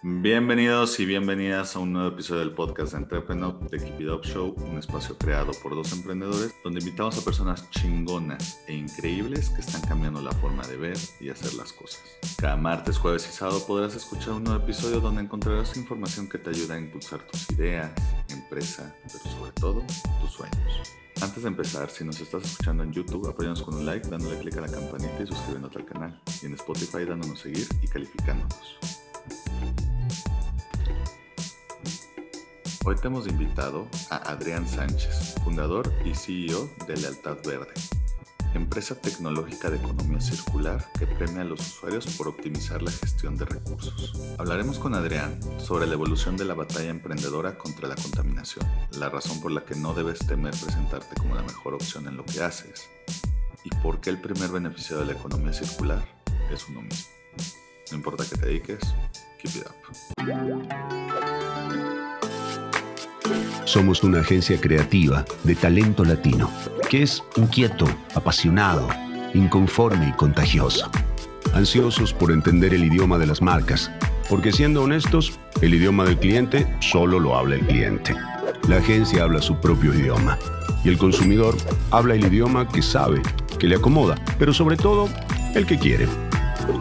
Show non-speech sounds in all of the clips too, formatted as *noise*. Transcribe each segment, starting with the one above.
Bienvenidos y bienvenidas a un nuevo episodio del podcast de Entrepreneur de Keep It Up Show, un espacio creado por dos emprendedores donde invitamos a personas chingonas e increíbles que están cambiando la forma de ver y hacer las cosas. Cada martes, jueves y sábado podrás escuchar un nuevo episodio donde encontrarás información que te ayuda a impulsar tus ideas, empresa, pero sobre todo tus sueños. Antes de empezar, si nos estás escuchando en YouTube, apóyanos con un like, dándole clic a la campanita y suscribiéndote al canal. Y en Spotify dándonos seguir y calificándonos. Hoy te hemos invitado a Adrián Sánchez, fundador y CEO de Lealtad Verde, empresa tecnológica de economía circular que premia a los usuarios por optimizar la gestión de recursos. Hablaremos con Adrián sobre la evolución de la batalla emprendedora contra la contaminación, la razón por la que no debes temer presentarte como la mejor opción en lo que haces y por qué el primer beneficiario de la economía circular es uno mismo. No importa que te dediques, keep it up. Somos una agencia creativa de talento latino, que es inquieto, apasionado, inconforme y contagioso. Ansiosos por entender el idioma de las marcas, porque siendo honestos, el idioma del cliente solo lo habla el cliente. La agencia habla su propio idioma y el consumidor habla el idioma que sabe, que le acomoda, pero sobre todo el que quiere.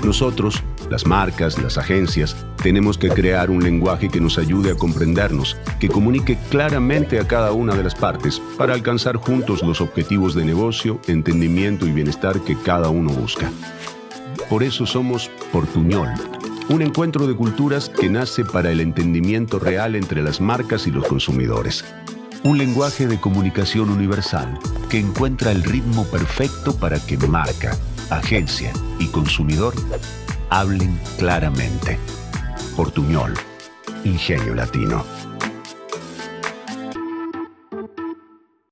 Nosotros las marcas, las agencias, tenemos que crear un lenguaje que nos ayude a comprendernos, que comunique claramente a cada una de las partes para alcanzar juntos los objetivos de negocio, entendimiento y bienestar que cada uno busca. Por eso somos Portuñol, un encuentro de culturas que nace para el entendimiento real entre las marcas y los consumidores. Un lenguaje de comunicación universal que encuentra el ritmo perfecto para que marca, agencia y consumidor hablen claramente. Portuñol, Ingenio Latino.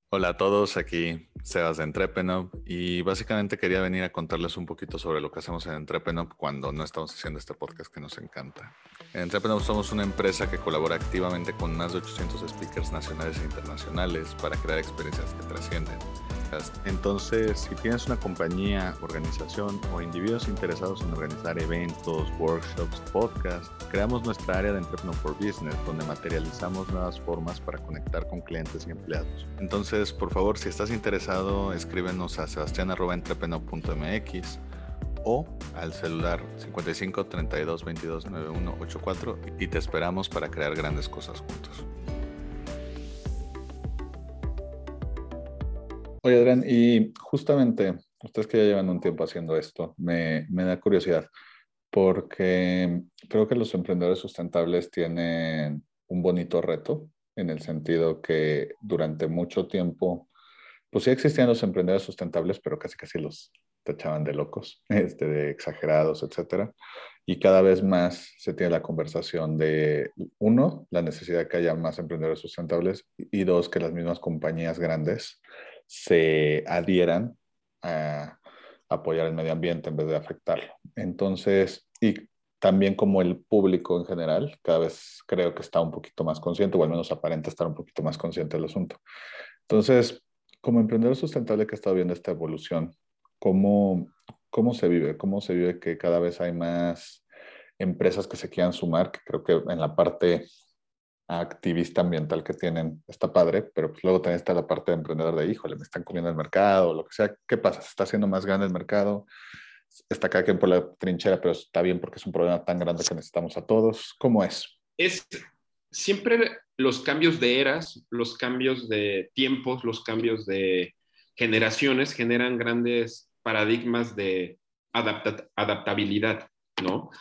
Hola a todos, aquí Sebas de Entrepenop y básicamente quería venir a contarles un poquito sobre lo que hacemos en Entrepenop cuando no estamos haciendo este podcast que nos encanta. En Entrepenop somos una empresa que colabora activamente con más de 800 speakers nacionales e internacionales para crear experiencias que trascienden entonces, si tienes una compañía, organización o individuos interesados en organizar eventos, workshops, podcasts, creamos nuestra área de Entrepreneur for Business, donde materializamos nuevas formas para conectar con clientes y empleados. Entonces, por favor, si estás interesado, escríbenos a sebastian.entrepreneur.mx o al celular 55 32 22 91 84 y te esperamos para crear grandes cosas juntos. Oye, Adrián, y justamente ustedes que ya llevan un tiempo haciendo esto, me, me da curiosidad, porque creo que los emprendedores sustentables tienen un bonito reto en el sentido que durante mucho tiempo, pues sí existían los emprendedores sustentables, pero casi casi los tachaban de locos, *laughs* este, de exagerados, etcétera. Y cada vez más se tiene la conversación de, uno, la necesidad de que haya más emprendedores sustentables y dos, que las mismas compañías grandes se adhieran a apoyar el medio ambiente en vez de afectarlo. Entonces, y también como el público en general, cada vez creo que está un poquito más consciente, o al menos aparenta estar un poquito más consciente del asunto. Entonces, como emprendedor sustentable que ha estado viendo esta evolución, ¿cómo, cómo se vive? ¿Cómo se vive que cada vez hay más empresas que se quieran sumar? Que creo que en la parte activista ambiental que tienen está padre, pero pues luego también está la parte de emprendedor de, híjole, me están comiendo el mercado, lo que sea. ¿Qué pasa? ¿Se está haciendo más grande el mercado? Está cada quien por la trinchera, pero está bien porque es un problema tan grande que necesitamos a todos. ¿Cómo es? Es siempre los cambios de eras, los cambios de tiempos, los cambios de generaciones generan grandes paradigmas de adaptabilidad, ¿no?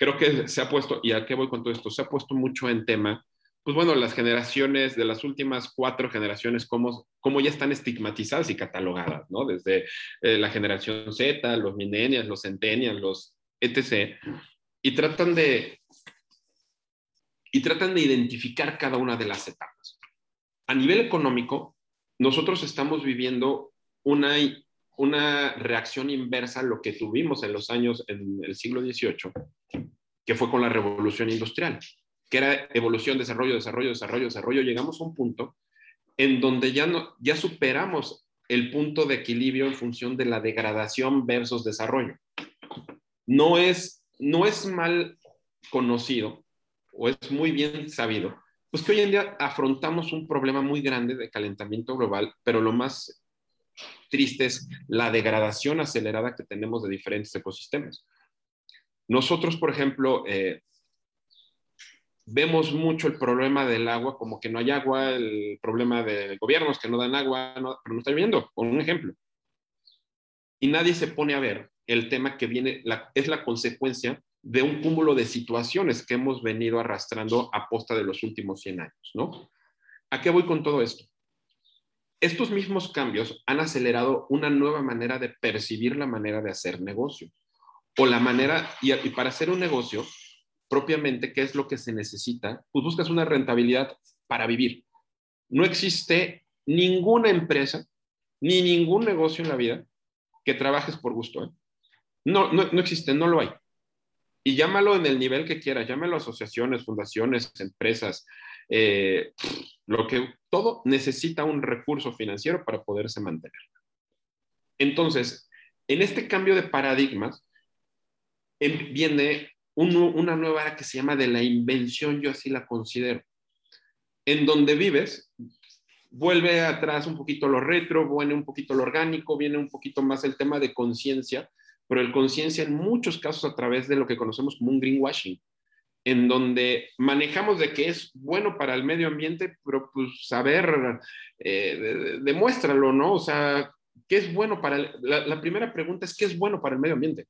creo que se ha puesto, y a qué voy con todo esto, se ha puesto mucho en tema, pues bueno, las generaciones de las últimas cuatro generaciones, cómo, cómo ya están estigmatizadas y catalogadas, ¿no? Desde eh, la generación Z, los millennials, los centennials, los etc. Y tratan de, y tratan de identificar cada una de las etapas. A nivel económico, nosotros estamos viviendo una, una reacción inversa a lo que tuvimos en los años, en el siglo XVIII, que fue con la revolución industrial, que era evolución, desarrollo, desarrollo, desarrollo, desarrollo. Llegamos a un punto en donde ya, no, ya superamos el punto de equilibrio en función de la degradación versus desarrollo. No es, no es mal conocido o es muy bien sabido, pues que hoy en día afrontamos un problema muy grande de calentamiento global, pero lo más triste es la degradación acelerada que tenemos de diferentes ecosistemas. Nosotros, por ejemplo, eh, vemos mucho el problema del agua, como que no hay agua, el problema de gobiernos que no dan agua, pero no está viendo, con un ejemplo. Y nadie se pone a ver el tema que viene, es la consecuencia de un cúmulo de situaciones que hemos venido arrastrando a posta de los últimos 100 años, ¿no? ¿A qué voy con todo esto? Estos mismos cambios han acelerado una nueva manera de percibir la manera de hacer negocio. O la manera, y, para hacer un negocio, propiamente, ¿qué es lo que se necesita? Pues buscas una rentabilidad para vivir. No existe ninguna empresa ni ningún negocio en la vida que trabajes por gusto. ¿eh? No, no, no existe, no lo hay. Y llámalo en el nivel que quieras, llámalo asociaciones, fundaciones, empresas, eh, lo que todo necesita un recurso financiero para poderse mantener. Entonces, en este cambio de paradigmas em, viene una nueva era que se llama de la invención, yo así la considero. En donde vives, vuelve atrás un poquito lo retro, viene un poquito lo orgánico, viene un poquito más el tema de conciencia, pero el conciencia en muchos casos a través de lo que conocemos como un greenwashing, en donde manejamos de que es bueno para el medio ambiente, pero pues saber, eh, demuéstralo, ¿no? O sea, ¿qué es bueno para la, la primera pregunta es, ¿qué es bueno para el medio ambiente?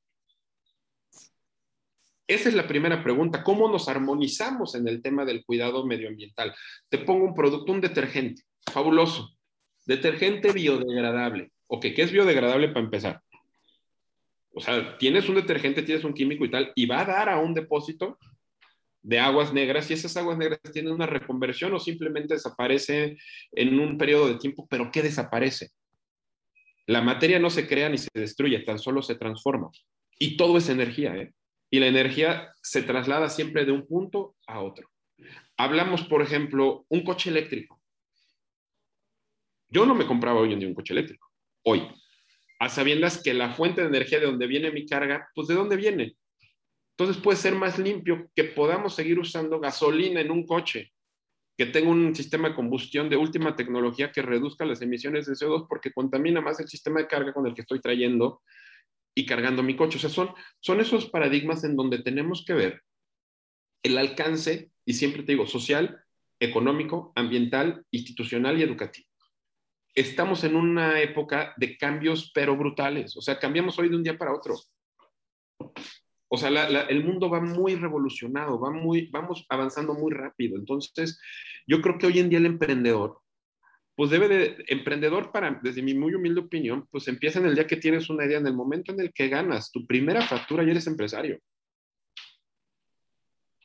Esa es la primera pregunta. ¿Cómo nos armonizamos en el tema del cuidado medioambiental? Te pongo un producto, un detergente, fabuloso. Detergente biodegradable. Ok, ¿qué es biodegradable para empezar? O sea, tienes un detergente, tienes un químico y tal, y va a dar a un depósito de aguas negras y esas aguas negras tienen una reconversión o simplemente desaparece en un periodo de tiempo, pero ¿qué desaparece? La materia no se crea ni se destruye, tan solo se transforma. Y todo es energía, ¿eh? Y la energía se traslada siempre de un punto a otro. Hablamos, por ejemplo, un coche eléctrico. Yo no me compraba hoy en día un coche eléctrico. Hoy, a sabiendas que la fuente de energía de donde viene mi carga, pues de dónde viene. Entonces puede ser más limpio que podamos seguir usando gasolina en un coche, que tenga un sistema de combustión de última tecnología que reduzca las emisiones de CO2 porque contamina más el sistema de carga con el que estoy trayendo y cargando mi coche. O sea, son, son esos paradigmas en donde tenemos que ver el alcance, y siempre te digo, social, económico, ambiental, institucional y educativo estamos en una época de cambios, pero brutales. O sea, cambiamos hoy de un día para otro. O sea, el mundo va muy revolucionado, va muy, vamos avanzando muy rápido. Entonces, yo creo que hoy en día el emprendedor, pues debe de, emprendedor para, desde mi muy humilde opinión, pues empieza en el día que tienes una idea, en el momento en el que ganas tu primera factura, ya eres empresario.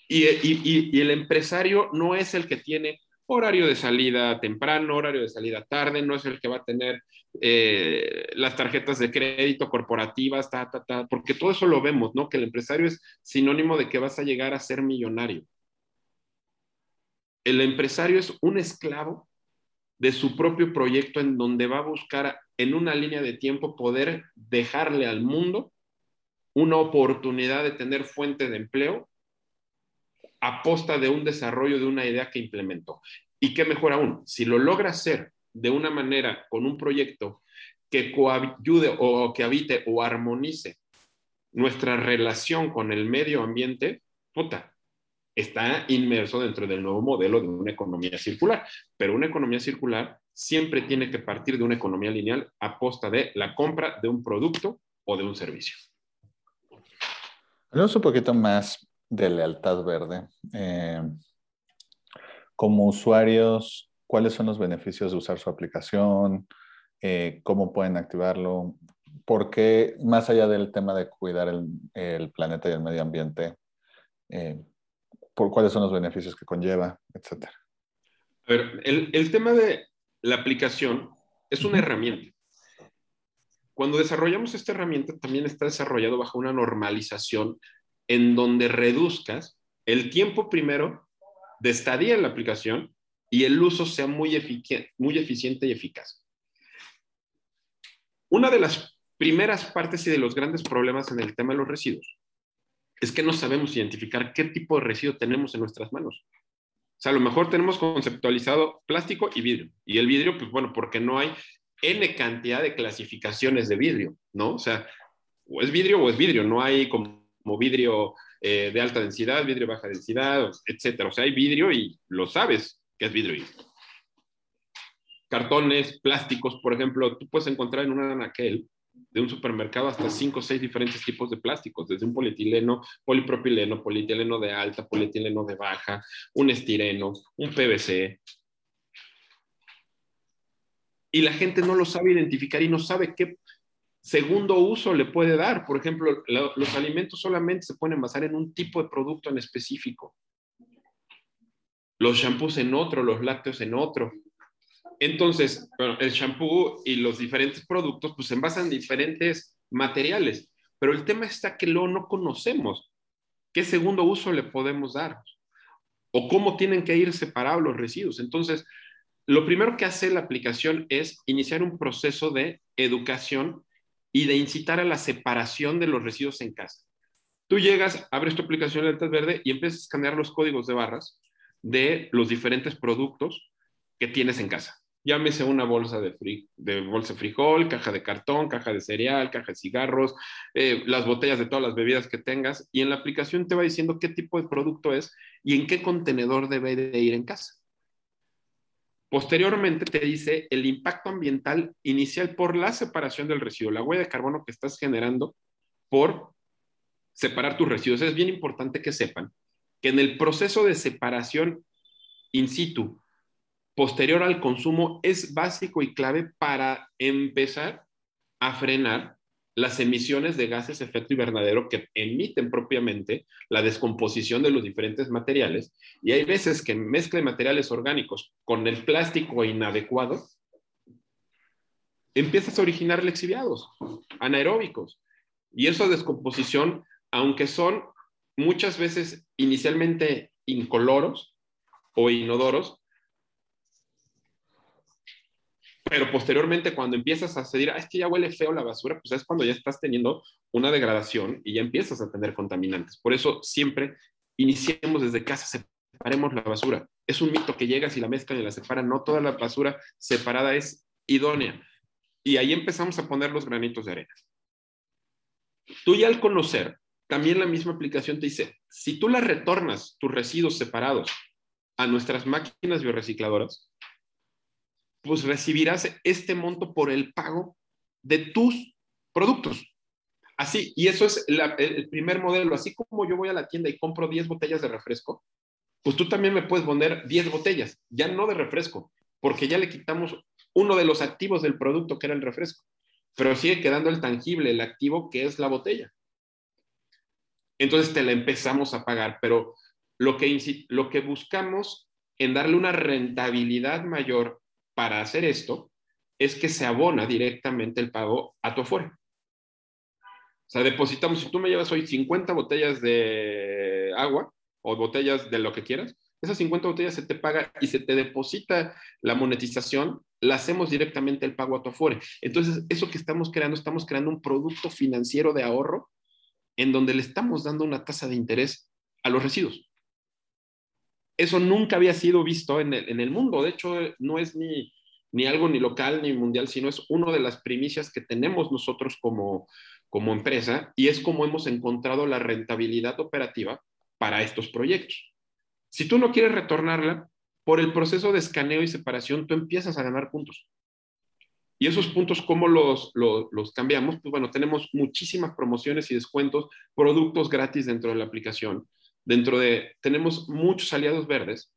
Y, y, y el empresario no es el que tiene horario de salida temprano, horario de salida tarde, no es el que va a tener eh, las tarjetas de crédito corporativas, ta, ta, ta, porque todo eso lo vemos, ¿no? Que el empresario es sinónimo de que vas a llegar a ser millonario. El empresario es un esclavo de su propio proyecto en donde va a buscar en una línea de tiempo poder dejarle al mundo una oportunidad de tener fuente de empleo aposta de un desarrollo de una idea que implementó. Y qué mejor aún, si lo logra hacer de una manera con un proyecto que coayude o que habite o armonice nuestra relación con el medio ambiente, puta, está inmerso dentro del nuevo modelo de una economía circular. Pero una economía circular siempre tiene que partir de una economía lineal a posta de la compra de un producto o de un servicio. Hablamos un poquito más de lealtad verde. Eh, como usuarios, ¿cuáles son los beneficios de usar su aplicación? Eh, ¿Cómo pueden activarlo? ¿Por qué, más allá del tema de cuidar el, planeta y el medio ambiente, eh, por cuáles son los beneficios que conlleva, etcétera? A ver, el, el tema de la aplicación es una herramienta. Cuando desarrollamos esta herramienta, también está desarrollado bajo una normalización en donde reduzcas el tiempo primero de estadía en la aplicación y el uso sea muy, muy eficiente y eficaz. Una de las primeras partes y de los grandes problemas en el tema de los residuos es que no sabemos identificar qué tipo de residuo tenemos en nuestras manos. O sea, a lo mejor tenemos conceptualizado plástico y vidrio. Y el vidrio, pues bueno, porque no hay N cantidad de clasificaciones de vidrio, ¿no? O sea, o es vidrio o es vidrio, no hay como, vidrio eh, de alta densidad, vidrio de baja densidad, etcétera. O sea, hay vidrio y lo sabes que es vidrio. Cartones, plásticos, por ejemplo, tú puedes encontrar en un anaquel de un supermercado hasta cinco o seis diferentes tipos de plásticos, desde un polietileno, polipropileno, polietileno de alta, polietileno de baja, un estireno, un PVC. Y la gente no lo sabe identificar y no sabe qué segundo uso le puede dar. Por ejemplo, los alimentos solamente se pueden basar en un tipo de producto en específico. Los shampoos en otro, los lácteos en otro. Entonces, bueno, el shampoo y los diferentes productos pues se envasan en diferentes materiales, pero el tema está que lo no conocemos. ¿Qué segundo uso le podemos dar? ¿O cómo tienen que ir separados los residuos? Entonces, lo primero que hace la aplicación es iniciar un proceso de educación y de incitar a la separación de los residuos en casa. Tú llegas, abres tu aplicación de Altas Verde y empiezas a escanear los códigos de barras de los diferentes productos que tienes en casa llámese una bolsa de, de bolsa de frijol, caja de cartón, caja de cereal, caja de cigarros, eh, las botellas de todas las bebidas que tengas, y en la aplicación te va diciendo qué tipo de producto es y en qué contenedor debe de ir en casa. Posteriormente te dice el impacto ambiental inicial por la separación del residuo, la huella de carbono que estás generando por separar tus residuos. Es bien importante que sepan que en el proceso de separación in situ posterior al consumo es básico y clave para empezar a frenar las emisiones de gases efecto invernadero que emiten propiamente la descomposición de los diferentes materiales. Y hay veces que mezcla de materiales orgánicos con el plástico inadecuado, empiezas a originar lexiviados anaeróbicos. Y esa descomposición, aunque son muchas veces inicialmente incoloros o inodoros, pero posteriormente cuando empiezas a decir, ah, es que ya huele feo la basura, pues es cuando ya estás teniendo una degradación y ya empiezas a tener contaminantes. Por eso siempre iniciemos desde casa, separemos la basura. Es un mito que llegas y la mezclan y la separan. No toda la basura separada es idónea. Y ahí empezamos a poner los granitos de arena. Tú ya al conocer, también la misma aplicación te dice, si tú la retornas, tus residuos separados, a nuestras máquinas biorecicladoras, pues recibirás este monto por el pago de tus productos. Así, y eso es el primer modelo. Así como yo voy a la tienda y compro 10 botellas de refresco, pues tú también me puedes poner 10 botellas, ya no de refresco, porque ya le quitamos uno de los activos del producto que era el refresco, pero sigue quedando el tangible, el activo que es la botella. Entonces te la empezamos a pagar, pero lo que, lo que buscamos en darle una rentabilidad mayor para hacer esto es que se abona directamente el pago a tu afuera. O sea, depositamos, si tú me llevas hoy 50 botellas de agua o botellas de lo que quieras, esas 50 botellas se te paga y se te deposita la monetización, la hacemos directamente el pago a tu afuera. Entonces, eso que estamos creando, estamos creando un producto financiero de ahorro en donde le estamos dando una tasa de interés a los residuos eso nunca había sido visto en el, mundo. De hecho, no es ni, ni algo ni local ni mundial, sino es una de las primicias que tenemos nosotros como, como empresa y es como hemos encontrado la rentabilidad operativa para estos proyectos. Si tú no quieres retornarla, por el proceso de escaneo y separación, tú empiezas a ganar puntos. Y esos puntos, ¿cómo los, los, los, cambiamos? Pues bueno, tenemos muchísimas promociones y descuentos, productos gratis dentro de la aplicación. Dentro de, tenemos muchos aliados verdes.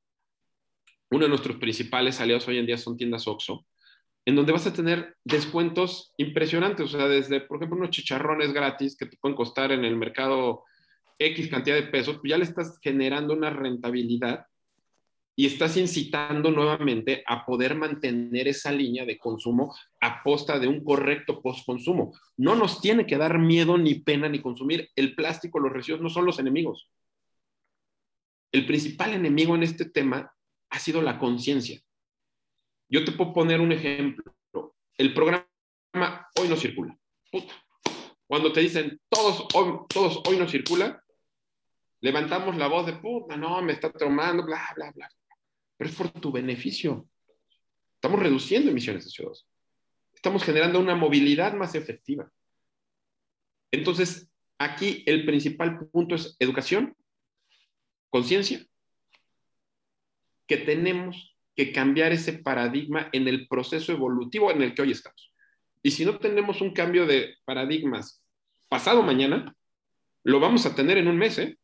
Uno de nuestros principales aliados hoy en día son tiendas OXO, en donde vas a tener descuentos impresionantes, o sea, desde, por ejemplo, unos chicharrones gratis que te pueden costar en el mercado X cantidad de pesos, pues ya le estás generando una rentabilidad y estás incitando nuevamente a poder mantener esa línea de consumo a posta de un correcto postconsumo. No nos tiene que dar miedo ni pena ni consumir. El plástico, los residuos no son los enemigos el principal enemigo en este tema ha sido la conciencia. Yo te puedo poner un ejemplo. El programa hoy no circula. Cuando te dicen todos hoy, todos hoy no circula, levantamos la voz de puta, no, me está tomando, bla, bla, bla. Pero es por tu beneficio. Estamos reduciendo emisiones de CO2. Estamos generando una movilidad más efectiva. Entonces, aquí el principal punto es educación, conciencia, que tenemos que cambiar ese paradigma en el proceso evolutivo en el que hoy estamos. Y si no tenemos un cambio de paradigmas pasado mañana, lo vamos a tener en un mes, ¿eh?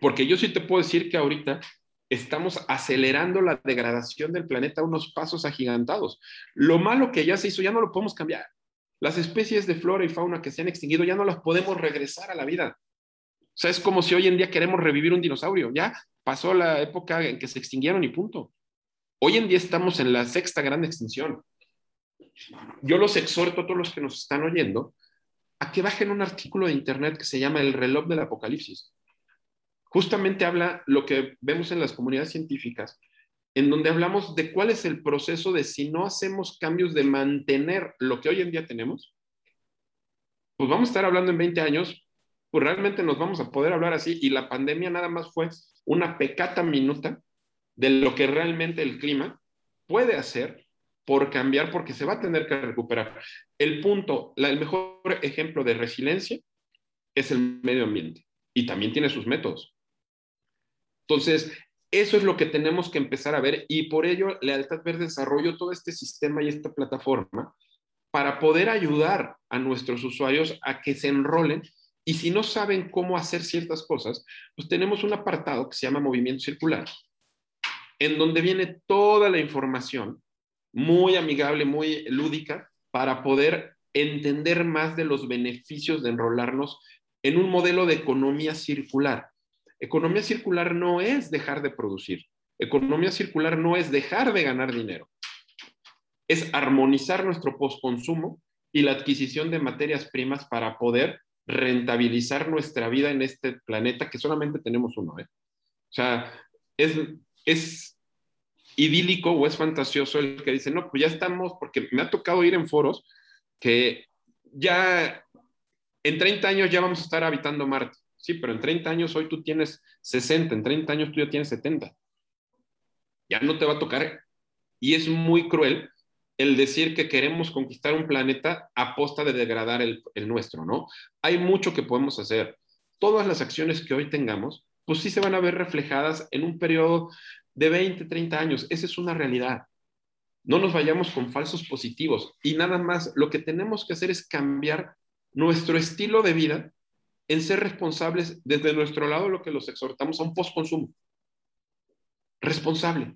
Porque yo sí te puedo decir que ahorita estamos acelerando la degradación del planeta a unos pasos agigantados. Lo malo que ya se hizo ya no lo podemos cambiar. Las especies de flora y fauna que se han extinguido ya no las podemos regresar a la vida. Sea, es como si hoy en día queremos revivir un dinosaurio. Ya pasó la época en que se extinguieron y punto. Hoy en día estamos en la sexta gran extinción. Yo los exhorto a todos los que nos están oyendo a que bajen un artículo de internet que se llama El reloj del apocalipsis. Justamente habla lo que vemos en las comunidades científicas, en donde hablamos de cuál es el proceso de si no hacemos cambios de mantener lo que hoy en día tenemos, pues vamos a estar hablando en 20 años, pues realmente nos vamos a poder hablar así y la pandemia nada más fue una pecata minuta de lo que realmente el clima puede hacer por cambiar porque se va a tener que recuperar. El punto, el mejor ejemplo de resiliencia es el medio ambiente y también tiene sus métodos. Entonces, eso es lo que tenemos que empezar a ver y por ello Lealtad Verde desarrolló todo este sistema y esta plataforma para poder ayudar a nuestros usuarios a que se enrolen y si no saben cómo hacer ciertas cosas, pues tenemos un apartado que se llama Movimiento Circular, en donde viene toda la información muy amigable, muy lúdica, para poder entender más de los beneficios de enrolarnos en un modelo de economía circular. Economía circular no es dejar de producir. Economía circular no es dejar de ganar dinero. Es armonizar nuestro postconsumo y la adquisición de materias primas para poder rentabilizar nuestra vida en este planeta que solamente tenemos uno. ¿eh? O sea, es, es idílico o es fantasioso el que dice, no, pues ya estamos, porque me ha tocado ir en foros que ya en 30 años ya vamos a estar habitando Marte. Sí, pero en 30 años hoy tú tienes 60, en 30 años tú ya tienes 70. Ya no te va a tocar. Y es muy cruel el decir que queremos conquistar un planeta a posta de degradar el, el nuestro, ¿no? Hay mucho que podemos hacer. Todas las acciones que hoy tengamos, pues sí se van a ver reflejadas en un periodo de 20, 30 años. Esa es una realidad. No nos vayamos con falsos positivos y nada más lo que tenemos que hacer es cambiar nuestro estilo de vida en ser responsables desde nuestro lado, lo que los exhortamos a un postconsumo. Responsable.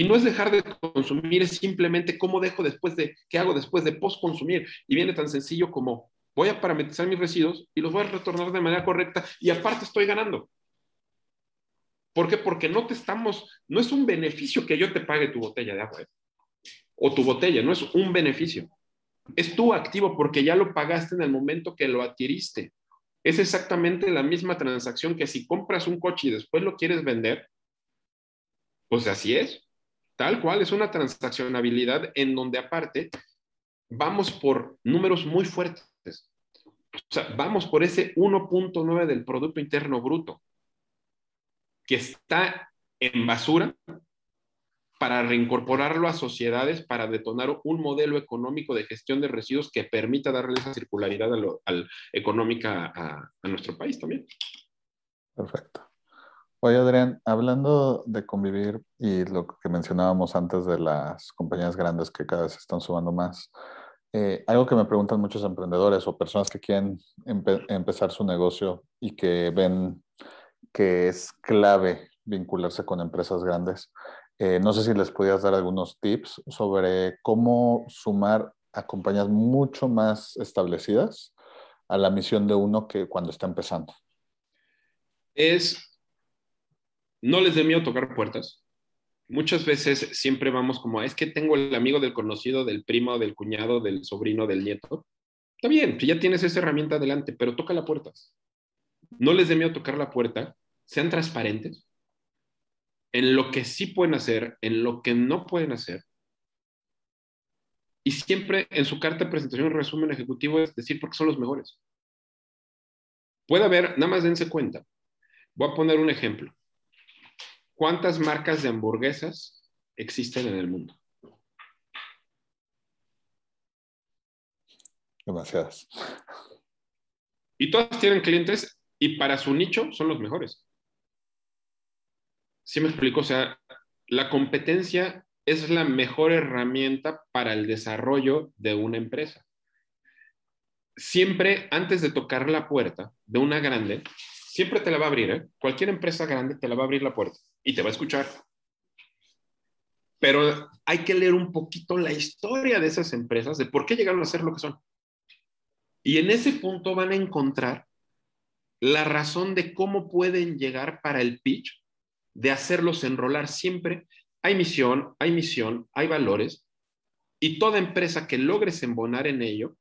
Y no es dejar de consumir, es simplemente cómo dejo después de, qué hago después de postconsumir. Y viene tan sencillo como voy a parametrizar mis residuos y los voy a retornar de manera correcta y aparte estoy ganando. ¿Por qué? Porque no te estamos, no es un beneficio que yo te pague tu botella de agua o tu botella, no es un beneficio. Es tu activo porque ya lo pagaste en el momento que lo adquiriste. Es exactamente la misma transacción que si compras un coche y después lo quieres vender, pues así es. Tal cual, es una transaccionabilidad en donde aparte vamos por números muy fuertes. O sea, vamos por ese 1.9 del Producto Interno Bruto que está en basura para reincorporarlo a sociedades, para detonar un modelo económico de gestión de residuos que permita darle esa circularidad económica a, a nuestro país también. Perfecto. Oye, Adrián, hablando de convivir y lo que mencionábamos antes de las compañías grandes que cada vez están sumando más, eh, algo que me preguntan muchos emprendedores o personas que quieren empezar su negocio y que ven que es clave vincularse con empresas grandes. Eh, no sé si les podías dar algunos tips sobre cómo sumar a compañías mucho más establecidas a la misión de uno que cuando está empezando. Es, no les dé miedo tocar puertas. Muchas veces siempre vamos como, es que tengo el amigo del conocido, del primo, del cuñado, del sobrino, del nieto. Está bien, ya tienes esa herramienta adelante, pero toca la puerta. No les dé miedo tocar la puerta sean transparentes en lo que sí pueden hacer, en lo que no pueden hacer. Y siempre en su carta de presentación, resumen ejecutivo, es decir, porque son los mejores. Puede haber, nada más dense cuenta. Voy a poner un ejemplo. ¿Cuántas marcas de hamburguesas existen en el mundo? Demasiadas. Y todas tienen clientes y para su nicho son los mejores. ¿Sí me explico? O sea, la competencia es la mejor herramienta para el desarrollo de una empresa. Siempre antes de tocar la puerta de una grande, siempre te la va a abrir, ¿eh? Cualquier empresa grande te la va a abrir la puerta y te va a escuchar. Pero hay que leer un poquito la historia de esas empresas, de por qué llegaron a ser lo que son. Y en ese punto van a encontrar la razón de cómo pueden llegar para el pitch, de hacerlos enrolar siempre. Hay misión, hay misión, hay valores, y toda empresa que logres embonar en ello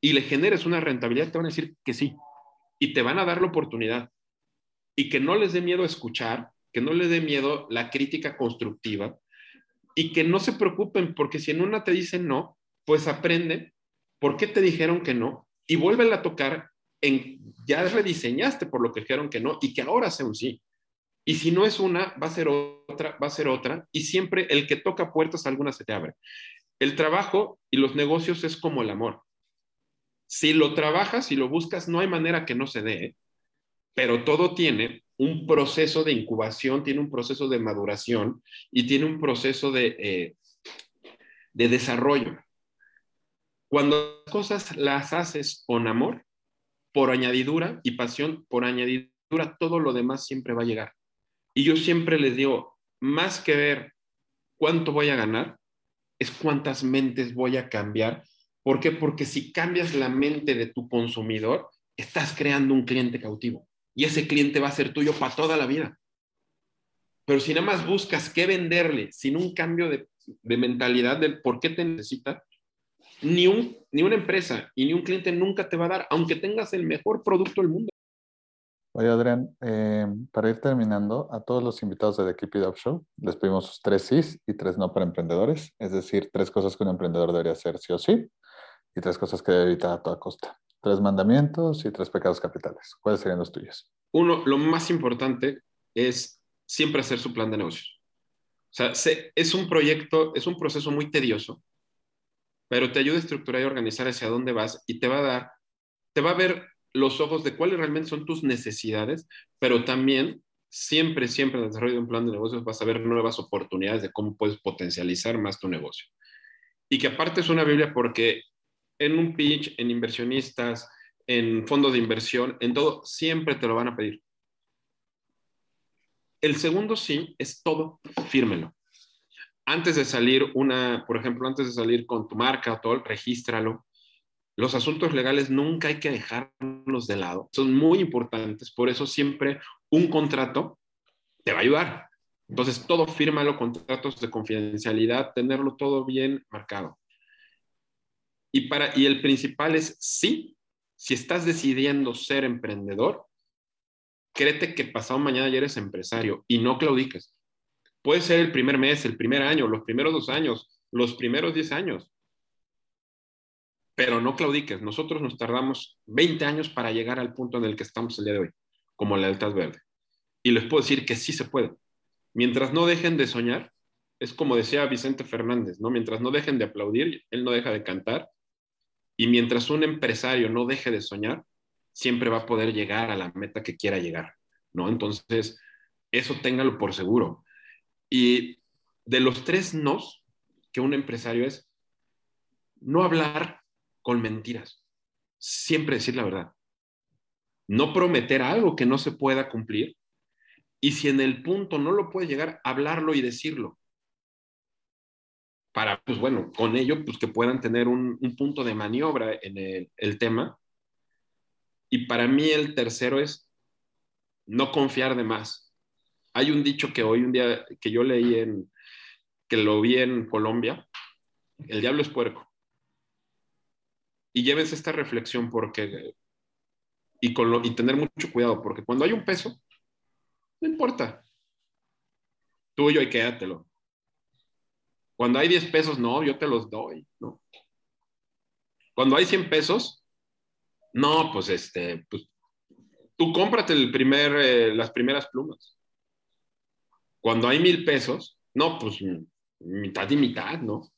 y le generes una rentabilidad, te van a decir que sí, y te van a dar la oportunidad. Y que no les dé miedo escuchar, que no les dé miedo la crítica constructiva, y que no se preocupen, porque si en una te dicen no, pues aprenden por qué te dijeron que no y vuelven a tocar en, ya rediseñaste por lo que dijeron que no y que ahora sea un sí. Y si no es una, va a ser otra, va a ser otra, y siempre el que toca puertas, alguna se te abre. El trabajo y los negocios es como el amor. Si lo trabajas y lo buscas, no hay manera que no se dé, ¿eh? pero todo tiene un proceso de incubación, tiene un proceso de maduración y tiene un proceso de, eh, de desarrollo. Cuando las cosas las haces con amor, por añadidura y pasión por añadidura, todo lo demás siempre va a llegar. Y yo siempre les digo, más que ver cuánto voy a ganar, es cuántas mentes voy a cambiar. ¿Por qué? Porque si cambias la mente de tu consumidor, estás creando un cliente cautivo y ese cliente va a ser tuyo para toda la vida. Pero si nada más buscas qué venderle sin un cambio de, mentalidad del por qué te necesita, ni, un, ni una empresa y ni un cliente nunca te va a dar, aunque tengas el mejor producto del mundo. Oye, Adrián, eh, para ir terminando, a todos los invitados de The Keep It Up Show les pedimos sus tres sís y tres no para emprendedores, es decir, tres cosas que un emprendedor debería hacer sí o sí y tres cosas que debe evitar a toda costa. Tres mandamientos y tres pecados capitales. ¿Cuáles serían los tuyos? Uno, lo más importante es siempre hacer su plan de negocios. O sea, es un proyecto, es un proceso muy tedioso, pero te ayuda a estructurar y organizar hacia dónde vas y te va a dar, te va a ver los ojos de cuáles realmente son tus necesidades, pero también siempre, siempre en el desarrollo de un plan de negocios vas a ver nuevas oportunidades de cómo puedes potencializar más tu negocio. Y que aparte es una Biblia porque en un pitch, en inversionistas, en fondos de inversión, en todo, siempre te lo van a pedir. El segundo sí es todo, fírmelo antes de salir una, por ejemplo, antes de salir con tu marca o todo, regístralo. Los asuntos legales nunca hay que dejarlos de lado. Son muy importantes. Por eso siempre un contrato te va a ayudar. Entonces, todo fírmalo, contratos de confidencialidad, tenerlo todo bien marcado. Y, para, y el principal es sí, si estás decidiendo ser emprendedor, créete que pasado mañana ya eres empresario y no claudiques. Puede ser el primer mes, el primer año, los primeros dos años, los primeros diez años. Pero no claudiques. Nosotros nos tardamos 20 años para llegar al punto en el que estamos el día de hoy, como lealtad verde. Y les puedo decir que sí se puede. Mientras no dejen de soñar, es como decía Vicente Fernández, ¿no? Mientras no dejen de aplaudir, él no deja de cantar. Y mientras un empresario no deje de soñar, siempre va a poder llegar a la meta que quiera llegar, ¿no? Entonces, eso téngalo por seguro. Y de los tres nos que un empresario es, no hablar con mentiras, siempre decir la verdad, no prometer algo que no se pueda cumplir y si en el punto no lo puede llegar, hablarlo y decirlo. Para, pues bueno, con ello, pues que puedan tener un, punto de maniobra en el, el tema. Y para mí el tercero es no confiar de más hay un dicho que hoy un día que yo leí en, que lo vi en Colombia, el diablo es puerco. Y llévense esta reflexión porque, y, con lo, y tener mucho cuidado, porque cuando hay un peso, no importa. Tuyo y quédatelo. Cuando hay 10 pesos, no, yo te los doy, ¿no? Cuando hay 100 pesos, no, pues este, pues Tú cómprate el primer, eh, las primeras plumas. Cuando hay mil pesos, no, pues mitad y mitad, ¿no?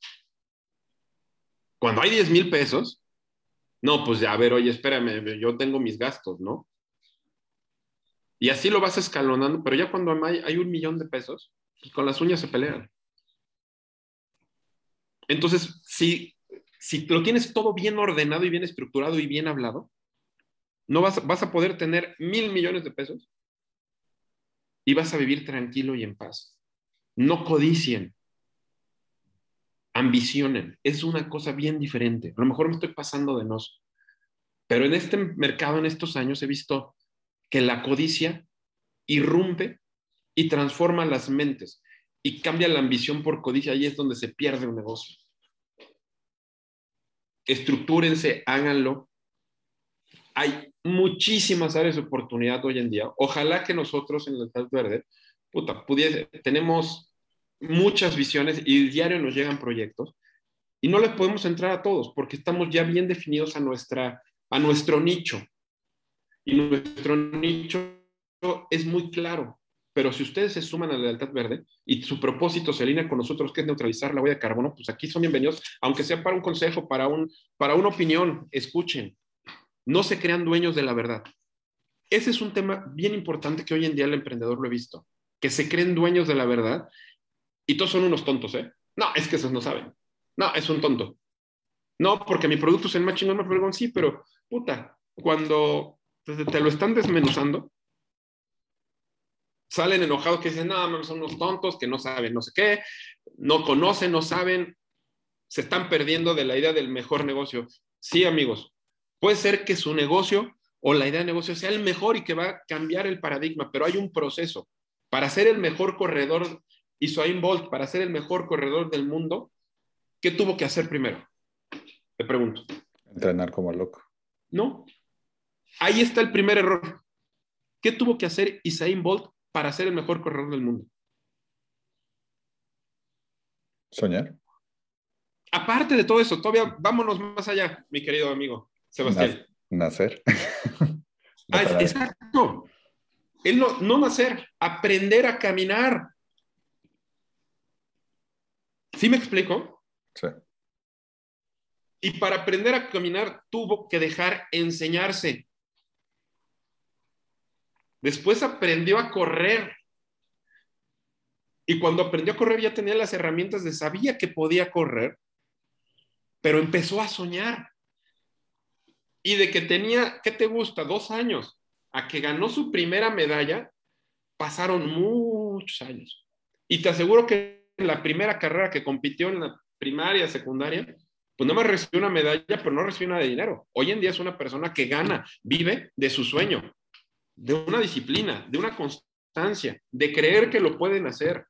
Cuando hay diez mil pesos, no, pues ya, a ver, oye, espérame, yo tengo mis gastos, ¿no? Y así lo vas escalonando, pero ya cuando hay, hay un millón de pesos, pues con las uñas se pelean. Entonces, si, si lo tienes todo bien ordenado y bien estructurado y bien hablado, no vas, vas a poder tener mil millones de pesos y vas a vivir tranquilo y en paz. No codicien, ambicionen. Es una cosa bien diferente. A lo mejor me estoy pasando de nos. Pero en este mercado, en estos años, he visto que la codicia irrumpe y transforma las mentes y cambia la ambición por codicia. Ahí es donde se pierde un negocio. Estructúrense, háganlo. Hay muchísimas áreas de oportunidad hoy en día. Ojalá que nosotros en la Tal Verde, puta, pudiese, tenemos muchas visiones y diario nos llegan proyectos y no les podemos entrar a todos porque estamos ya bien definidos a, nuestra, a nuestro nicho. Y nuestro nicho es muy claro. Pero si ustedes se suman a la lealtad verde y su propósito se alinea con nosotros, que es neutralizar la huella de carbono, pues aquí son bienvenidos, aunque sea para un consejo, para, un, para una opinión, escuchen. No se crean dueños de la verdad. Ese es un tema bien importante que hoy en día el emprendedor lo he visto, que se creen dueños de la verdad y todos son unos tontos, ¿eh? No, es que esos no saben. No, es un tonto. No, porque mi producto es el más chingón, no, sí, pero puta, cuando te lo están desmenuzando, salen enojados que dicen, no, son unos tontos que no saben no sé qué, no conocen, no saben, se están perdiendo de la idea del mejor negocio. Sí, amigos, Puede ser que su negocio o la idea de negocio sea el mejor y que va a cambiar el paradigma, pero hay un proceso. Para ser el mejor corredor, Usain Bolt, para ser el mejor corredor del mundo, ¿qué tuvo que hacer primero? Te pregunto. Entrenar como loco. No. Ahí está el primer error. ¿Qué tuvo que hacer Usain Bolt para ser el mejor corredor del mundo? Soñar. Aparte de todo eso, todavía vámonos más allá, mi querido amigo. Sebastián. Nacer. *laughs* ah, exacto. Él no, no nacer, aprender a caminar. ¿Sí me explico? Sí. Y para aprender a caminar tuvo que dejar enseñarse. Después aprendió a correr. Y cuando aprendió a correr ya tenía las herramientas de sabía que podía correr, pero empezó a soñar y de que tenía, ¿qué te gusta? Dos años, a que ganó su primera medalla, pasaron muchos años. Y te aseguro que en la primera carrera que compitió en la primaria, secundaria, pues no me recibió una medalla, pero no recibió nada de dinero. Hoy en día es una persona que gana, vive de su sueño, de una disciplina, de una constancia, de creer que lo pueden hacer.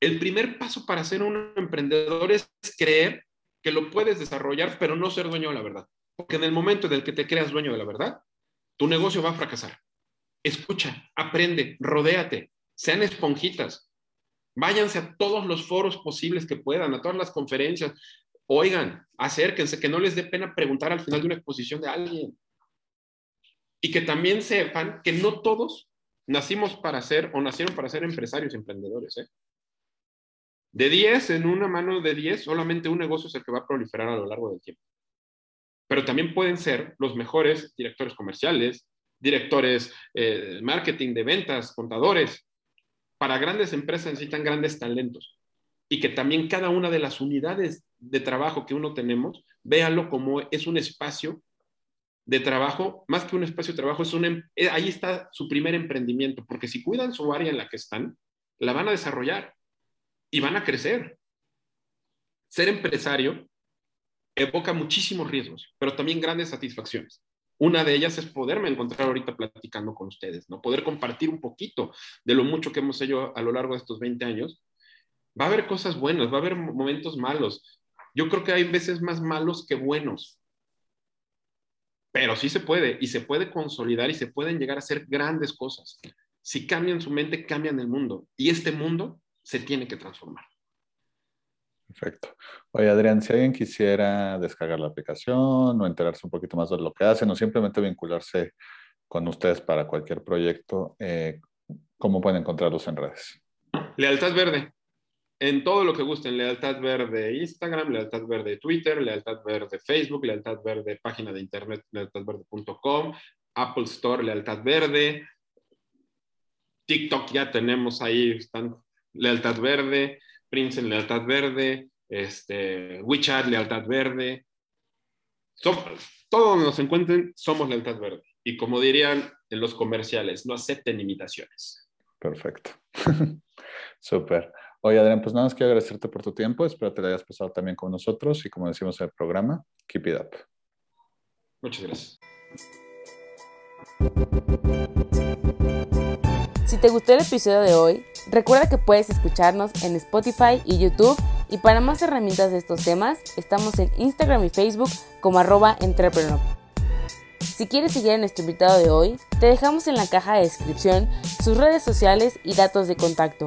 El primer paso para ser un emprendedor es creer que lo puedes desarrollar, pero no ser dueño de la verdad. Porque en el momento en el que te creas dueño de la verdad, tu negocio va a fracasar. Escucha, aprende, rodéate, sean esponjitas. Váyanse a todos los foros posibles que puedan, a todas las conferencias. Oigan, acérquense, que no les dé pena preguntar al final de una exposición de alguien. Y que también sepan que no todos nacimos para ser o nacieron para ser empresarios, emprendedores. ¿eh? De 10, en una mano de 10, solamente un negocio es el que va a proliferar a lo largo del tiempo pero también pueden ser los mejores directores comerciales, directores eh, marketing, de ventas, contadores. Para grandes empresas necesitan grandes talentos y que también cada una de las unidades de trabajo que uno tenemos, véalo como es un espacio de trabajo, más que un espacio de trabajo, es un, em, eh, ahí está su primer emprendimiento, porque si cuidan su área en la que están, la van a desarrollar y van a crecer. Ser empresario evoca muchísimos riesgos, pero también grandes satisfacciones. Una de ellas es poderme encontrar ahorita platicando con ustedes, ¿no? Poder compartir un poquito de lo mucho que hemos hecho a lo largo de estos 20 años. Va a haber cosas buenas, va a haber momentos malos. Yo creo que hay veces más malos que buenos. Pero sí se puede y se puede consolidar y se pueden llegar a hacer grandes cosas. Si cambian su mente, cambian el mundo. Y este mundo se tiene que transformar. Perfecto. Oye, Adrián, si alguien quisiera descargar la aplicación o enterarse un poquito más de lo que hacen o simplemente vincularse con ustedes para cualquier proyecto, eh, ¿cómo pueden encontrarlos en redes? Lealtad Verde. En todo lo que gusten, Lealtad Verde Instagram, Lealtad Verde Twitter, Lealtad Verde Facebook, Lealtad Verde página de internet, lealtadverde.com, Apple Store, Lealtad Verde, TikTok ya tenemos ahí, están Lealtad Verde, Prince Lealtad Verde, este, WeChat, Lealtad Verde. todos donde nos encuentren, somos Lealtad Verde. Y como dirían en los comerciales, no acepten imitaciones. Perfecto. *laughs* Súper. Oye, Adrián, pues nada más quiero agradecerte por tu tiempo. Espero te lo hayas pasado también con nosotros y como decimos en el programa, keep it up. Muchas gracias. Si te gustó el episodio de hoy, recuerda que puedes escucharnos en Spotify y YouTube y para más herramientas de estos temas, estamos en Instagram y Facebook como arroba entrepreneur. Si quieres seguir a nuestro invitado de hoy, te dejamos en la caja de descripción sus redes sociales y datos de contacto.